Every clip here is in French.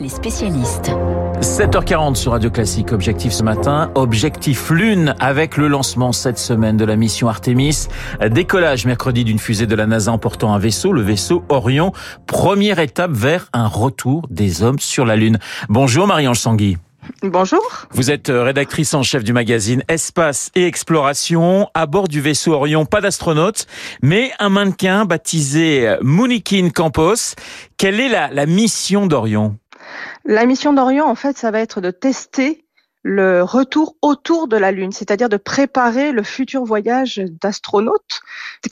Les spécialistes. 7h40 sur Radio Classique, objectif ce matin, objectif Lune avec le lancement cette semaine de la mission Artemis. Décollage mercredi d'une fusée de la NASA emportant un vaisseau, le vaisseau Orion. Première étape vers un retour des hommes sur la Lune. Bonjour Marie-Ange Sanguy. Bonjour. Vous êtes euh, rédactrice en chef du magazine Espace et Exploration. À bord du vaisseau Orion, pas d'astronaute, mais un mannequin baptisé Mounikin Campos. Quelle est la, la mission d'Orion? La mission d'Orion, en fait, ça va être de tester le retour autour de la Lune, c'est-à-dire de préparer le futur voyage d'astronautes.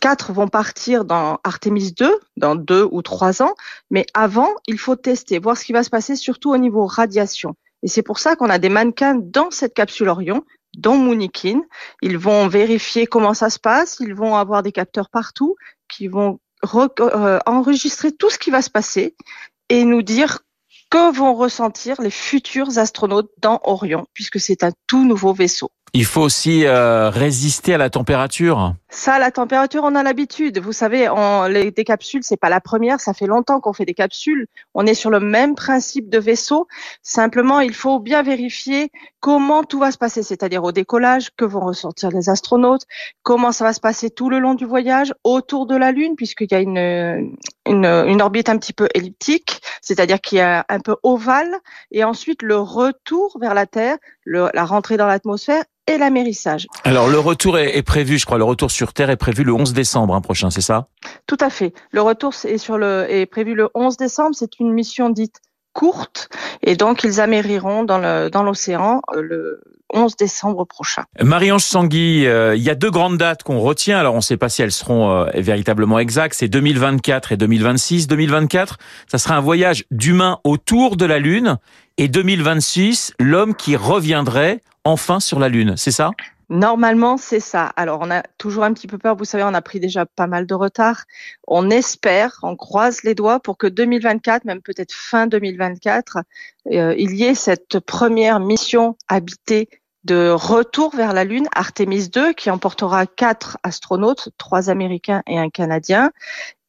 Quatre vont partir dans Artemis 2 dans deux ou trois ans, mais avant, il faut tester, voir ce qui va se passer, surtout au niveau radiation. Et c'est pour ça qu'on a des mannequins dans cette capsule Orion, dont Mounikin. Ils vont vérifier comment ça se passe, ils vont avoir des capteurs partout qui vont euh, enregistrer tout ce qui va se passer et nous dire que vont ressentir les futurs astronautes dans Orion, puisque c'est un tout nouveau vaisseau. Il faut aussi euh, résister à la température. Ça, la température, on a l'habitude. Vous savez, en, les, des capsules, c'est pas la première. Ça fait longtemps qu'on fait des capsules. On est sur le même principe de vaisseau. Simplement, il faut bien vérifier comment tout va se passer, c'est-à-dire au décollage, que vont ressortir les astronautes, comment ça va se passer tout le long du voyage, autour de la Lune, puisqu'il y a une, une, une orbite un petit peu elliptique, c'est-à-dire qu'il y a un peu ovale, et ensuite le retour vers la Terre, le, la rentrée dans l'atmosphère et l'amérissage. Alors le retour est, est, prévu, je crois, le retour sur Terre est prévu le 11 décembre hein, prochain, c'est ça? Tout à fait. Le retour est, sur le, est prévu le 11 décembre. C'est une mission dite courte et donc ils amériront dans l'océan euh, le 11 décembre prochain. Marie-Ange Sanguy, euh, il y a deux grandes dates qu'on retient. Alors on ne sait pas si elles seront euh, véritablement exactes. C'est 2024 et 2026. 2024, ça sera un voyage d'humains autour de la Lune. Et 2026, l'homme qui reviendrait enfin sur la Lune. C'est ça? Normalement, c'est ça. Alors, on a toujours un petit peu peur. Vous savez, on a pris déjà pas mal de retard. On espère, on croise les doigts pour que 2024, même peut-être fin 2024, euh, il y ait cette première mission habitée de retour vers la Lune, Artemis 2, qui emportera quatre astronautes, trois Américains et un Canadien.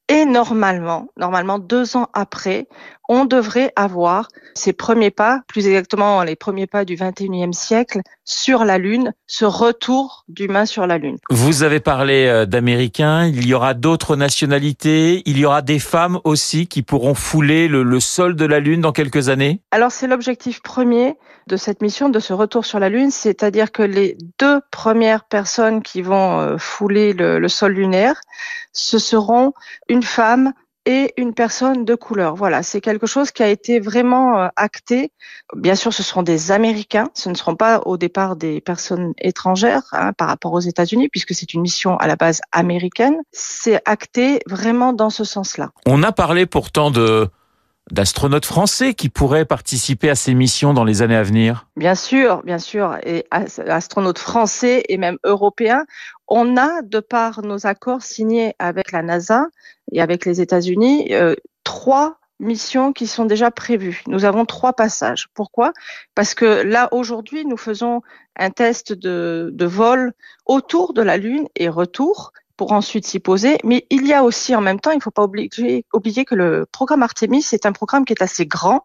Et normalement, normalement, deux ans après, on devrait avoir ces premiers pas, plus exactement les premiers pas du 21e siècle, sur la Lune, ce retour d'humains sur la Lune. Vous avez parlé euh, d'Américains, il y aura d'autres nationalités, il y aura des femmes aussi qui pourront fouler le, le sol de la Lune dans quelques années? Alors c'est l'objectif premier de cette mission, de ce retour sur la Lune, c'est-à-dire que les deux premières personnes qui vont euh, fouler le, le sol lunaire, ce seront une femme et une personne de couleur. Voilà, c'est quelque chose qui a été vraiment euh, acté. Bien sûr, ce seront des Américains, ce ne seront pas au départ des personnes étrangères hein, par rapport aux États-Unis, puisque c'est une mission à la base américaine. C'est acté vraiment dans ce sens-là. On a parlé pourtant de d'astronautes français qui pourraient participer à ces missions dans les années à venir Bien sûr, bien sûr, et astronautes français et même européens. On a, de par nos accords signés avec la NASA et avec les États-Unis, euh, trois missions qui sont déjà prévues. Nous avons trois passages. Pourquoi? Parce que là, aujourd'hui, nous faisons un test de, vol autour de la Lune et retour pour ensuite s'y poser. Mais il y a aussi en même temps, il ne faut pas oublier, oublier que le programme Artemis, c'est un programme qui est assez grand,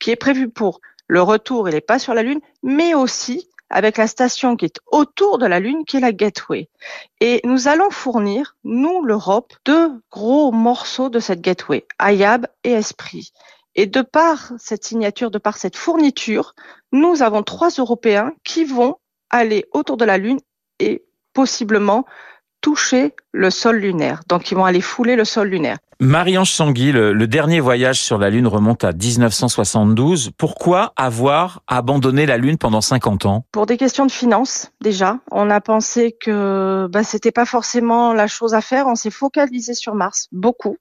qui est prévu pour le retour et les pas sur la Lune, mais aussi avec la station qui est autour de la Lune, qui est la Gateway. Et nous allons fournir, nous, l'Europe, deux gros morceaux de cette Gateway, Ayab et Esprit. Et de par cette signature, de par cette fourniture, nous avons trois Européens qui vont aller autour de la Lune et possiblement toucher le sol lunaire. Donc, ils vont aller fouler le sol lunaire. Marie-Ange Sanguy, le, le, dernier voyage sur la Lune remonte à 1972. Pourquoi avoir abandonné la Lune pendant 50 ans? Pour des questions de finances, déjà. On a pensé que bah, c'était pas forcément la chose à faire. On s'est focalisé sur Mars, beaucoup.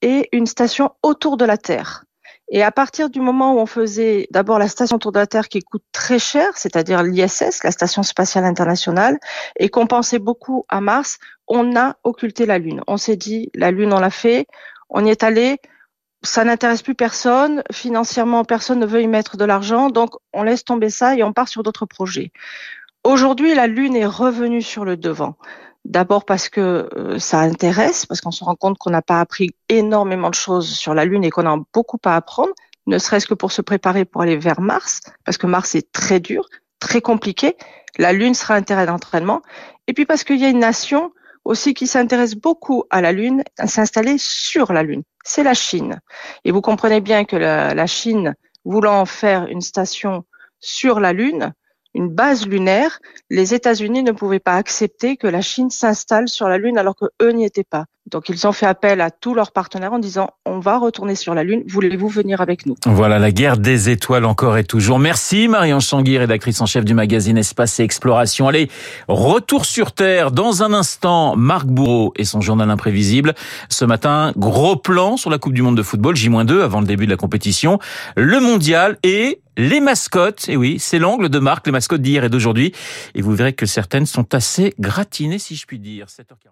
Et une station autour de la Terre. Et à partir du moment où on faisait d'abord la station autour de la Terre qui coûte très cher, c'est-à-dire l'ISS, la Station spatiale internationale, et qu'on pensait beaucoup à Mars, on a occulté la Lune. On s'est dit, la Lune, on l'a fait, on y est allé, ça n'intéresse plus personne, financièrement, personne ne veut y mettre de l'argent, donc on laisse tomber ça et on part sur d'autres projets. Aujourd'hui, la Lune est revenue sur le devant. D'abord parce que euh, ça intéresse, parce qu'on se rend compte qu'on n'a pas appris énormément de choses sur la Lune et qu'on a beaucoup à apprendre, ne serait-ce que pour se préparer pour aller vers Mars, parce que Mars est très dur, très compliqué. La Lune sera un terrain d'entraînement. Et puis parce qu'il y a une nation aussi qui s'intéresse beaucoup à la Lune, à s'installer sur la Lune. C'est la Chine. Et vous comprenez bien que la, la Chine, voulant faire une station sur la Lune, une base lunaire, les États-Unis ne pouvaient pas accepter que la Chine s'installe sur la Lune alors que eux n'y étaient pas. Donc ils ont fait appel à tous leurs partenaires en disant on va retourner sur la Lune, voulez-vous venir avec nous? Voilà la guerre des étoiles encore et toujours. Merci Marianne Changuy, rédactrice en chef du magazine Espace et Exploration. Allez, retour sur Terre dans un instant. Marc Bourreau et son journal imprévisible. Ce matin, gros plan sur la Coupe du Monde de football, J-2 avant le début de la compétition. Le mondial et les mascottes. Et oui, c'est l'angle de Marc, les mascottes d'hier et d'aujourd'hui. Et vous verrez que certaines sont assez gratinées si je puis dire. 7h40.